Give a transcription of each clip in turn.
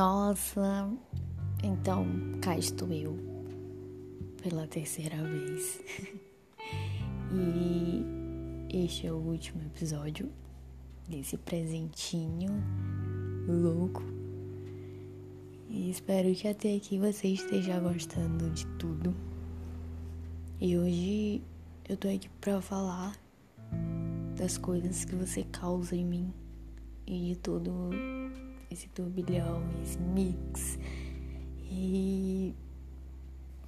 Nossa, então cá estou eu pela terceira vez. e este é o último episódio desse presentinho louco. E espero que até aqui você esteja gostando de tudo. E hoje eu tô aqui pra falar das coisas que você causa em mim e de todo esse turbilhão, esse mix. E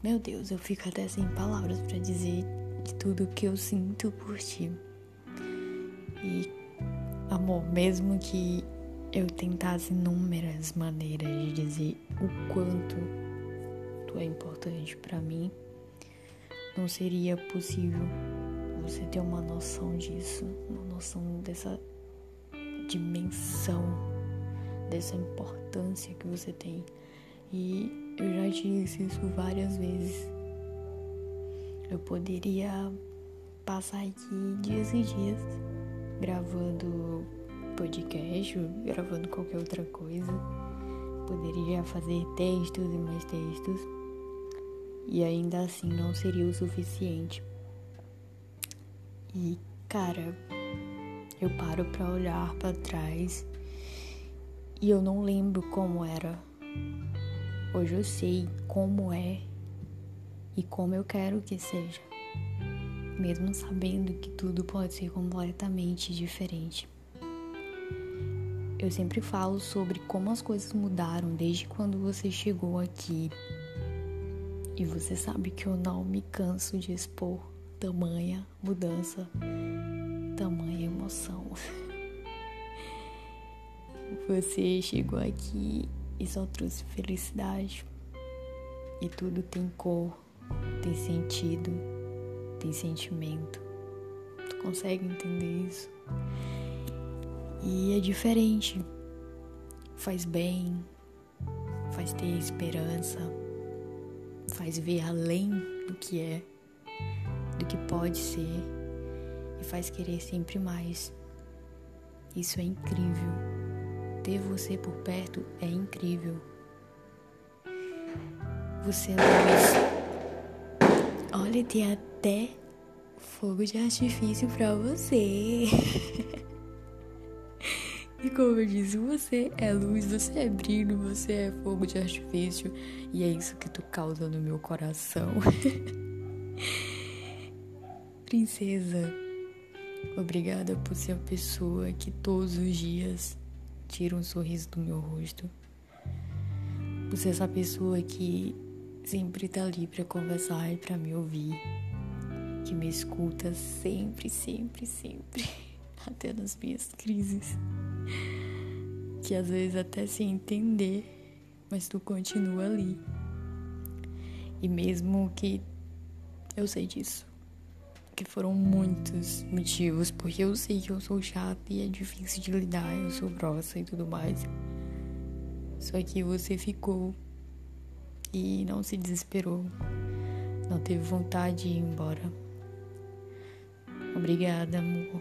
meu Deus, eu fico até sem palavras para dizer de tudo que eu sinto por ti. E amor, mesmo que eu tentasse inúmeras maneiras de dizer o quanto tu é importante para mim, não seria possível você ter uma noção disso, uma noção dessa dimensão, dessa importância que você tem. E eu já te disse isso várias vezes. Eu poderia passar aqui dias e dias gravando podcast, gravando qualquer outra coisa. Poderia fazer textos e mais textos. E ainda assim não seria o suficiente. E, cara, eu paro para olhar para trás e eu não lembro como era. Hoje eu sei como é e como eu quero que seja, mesmo sabendo que tudo pode ser completamente diferente. Eu sempre falo sobre como as coisas mudaram desde quando você chegou aqui. E você sabe que eu não me canso de expor tamanha mudança, tamanha emoção. Você chegou aqui e só trouxe felicidade. E tudo tem cor, tem sentido, tem sentimento. Tu consegue entender isso? E é diferente. Faz bem, faz ter esperança, faz ver além do que é do que pode ser e faz querer sempre mais. Isso é incrível. Ter você por perto é incrível. Você é luz. Olha, tem até fogo de artifício pra você. e como eu disse, você é luz, você é brilho, você é fogo de artifício. E é isso que tu causa no meu coração. Princesa, obrigada por ser a pessoa que todos os dias tira um sorriso do meu rosto. Por ser essa pessoa que sempre tá ali para conversar e para me ouvir. Que me escuta sempre, sempre, sempre. Até nas minhas crises. Que às vezes até sem entender, mas tu continua ali. E mesmo que eu sei disso que foram muitos motivos, porque eu sei que eu sou chata e é difícil de lidar, eu sou grossa e tudo mais. Só que você ficou e não se desesperou, não teve vontade de ir embora. Obrigada, amor,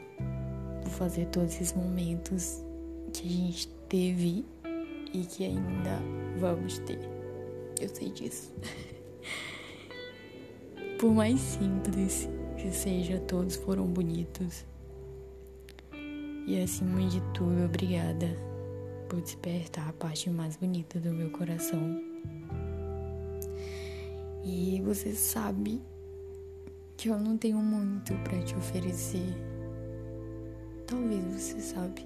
por fazer todos esses momentos que a gente teve e que ainda vamos ter. Eu sei disso. por mais simples que seja, todos foram bonitos. E acima de tudo, obrigada por despertar a parte mais bonita do meu coração. E você sabe que eu não tenho muito para te oferecer. Talvez você sabe.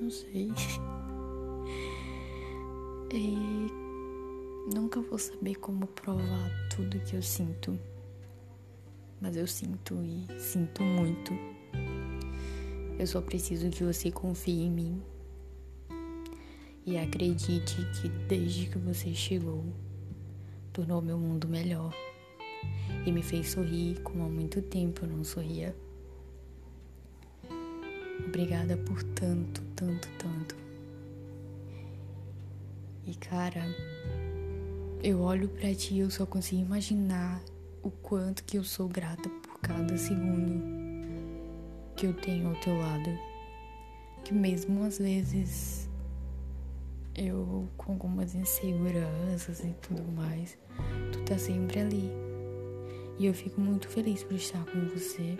Não sei. E nunca vou saber como provar tudo que eu sinto mas eu sinto e sinto muito. Eu só preciso que você confie em mim e acredite que desde que você chegou, tornou meu mundo melhor e me fez sorrir como há muito tempo eu não sorria. Obrigada por tanto, tanto, tanto. E cara, eu olho para ti e eu só consigo imaginar o quanto que eu sou grata por cada segundo que eu tenho ao teu lado. Que mesmo às vezes eu com algumas inseguranças e tudo mais, tu tá sempre ali. E eu fico muito feliz por estar com você.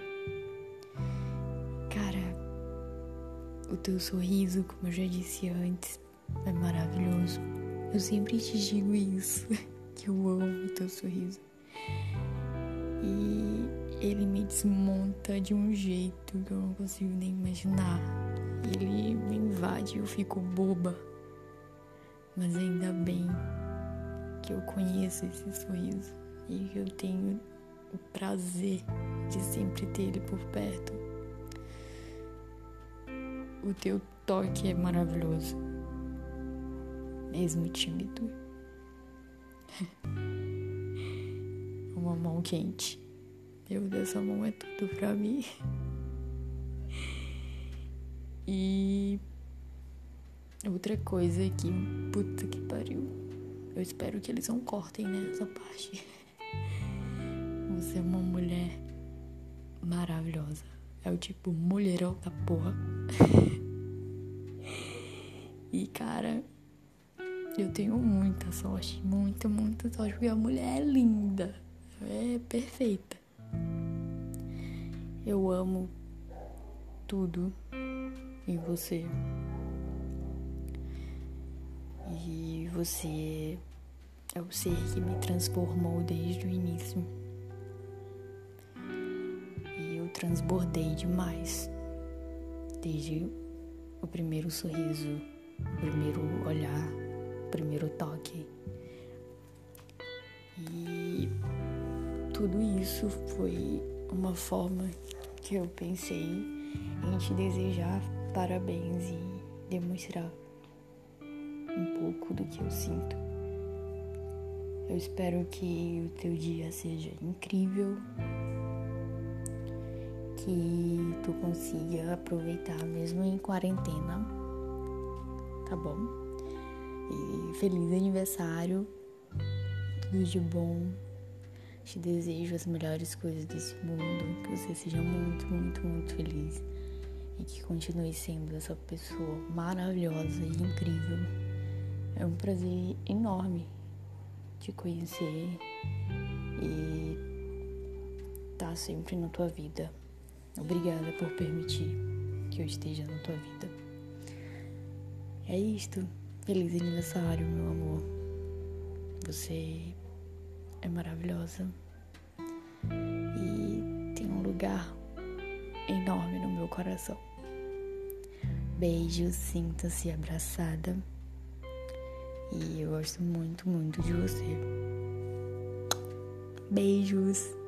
Cara, o teu sorriso, como eu já disse antes, é maravilhoso. Eu sempre te digo isso, que eu amo o teu sorriso. E ele me desmonta de um jeito que eu não consigo nem imaginar. Ele me invade e eu fico boba. Mas ainda bem que eu conheço esse sorriso e que eu tenho o prazer de sempre ter ele por perto. O teu toque é maravilhoso, mesmo tímido. Uma mão quente. Meu Deus, essa mão é tudo pra mim. E outra coisa que, puta que pariu. Eu espero que eles não cortem nessa né, parte. Você é uma mulher maravilhosa. É o tipo mulherão da porra. e cara, eu tenho muita sorte, muita, muita sorte, porque a mulher é linda, é perfeita. Eu amo tudo em você. E você é o ser que me transformou desde o início. E eu transbordei demais. Desde o primeiro sorriso, o primeiro olhar, o primeiro toque. Tudo isso foi uma forma que eu pensei em te desejar parabéns e demonstrar um pouco do que eu sinto. Eu espero que o teu dia seja incrível, que tu consiga aproveitar mesmo em quarentena, tá bom? E feliz aniversário, tudo de bom. Te desejo as melhores coisas desse mundo, que você seja muito, muito, muito feliz e que continue sendo essa pessoa maravilhosa e incrível. É um prazer enorme te conhecer e estar tá sempre na tua vida. Obrigada por permitir que eu esteja na tua vida. É isto. Feliz aniversário, meu amor. Você é maravilhosa e tem um lugar enorme no meu coração. Beijo, sinta-se abraçada. E eu gosto muito, muito de você. Beijos.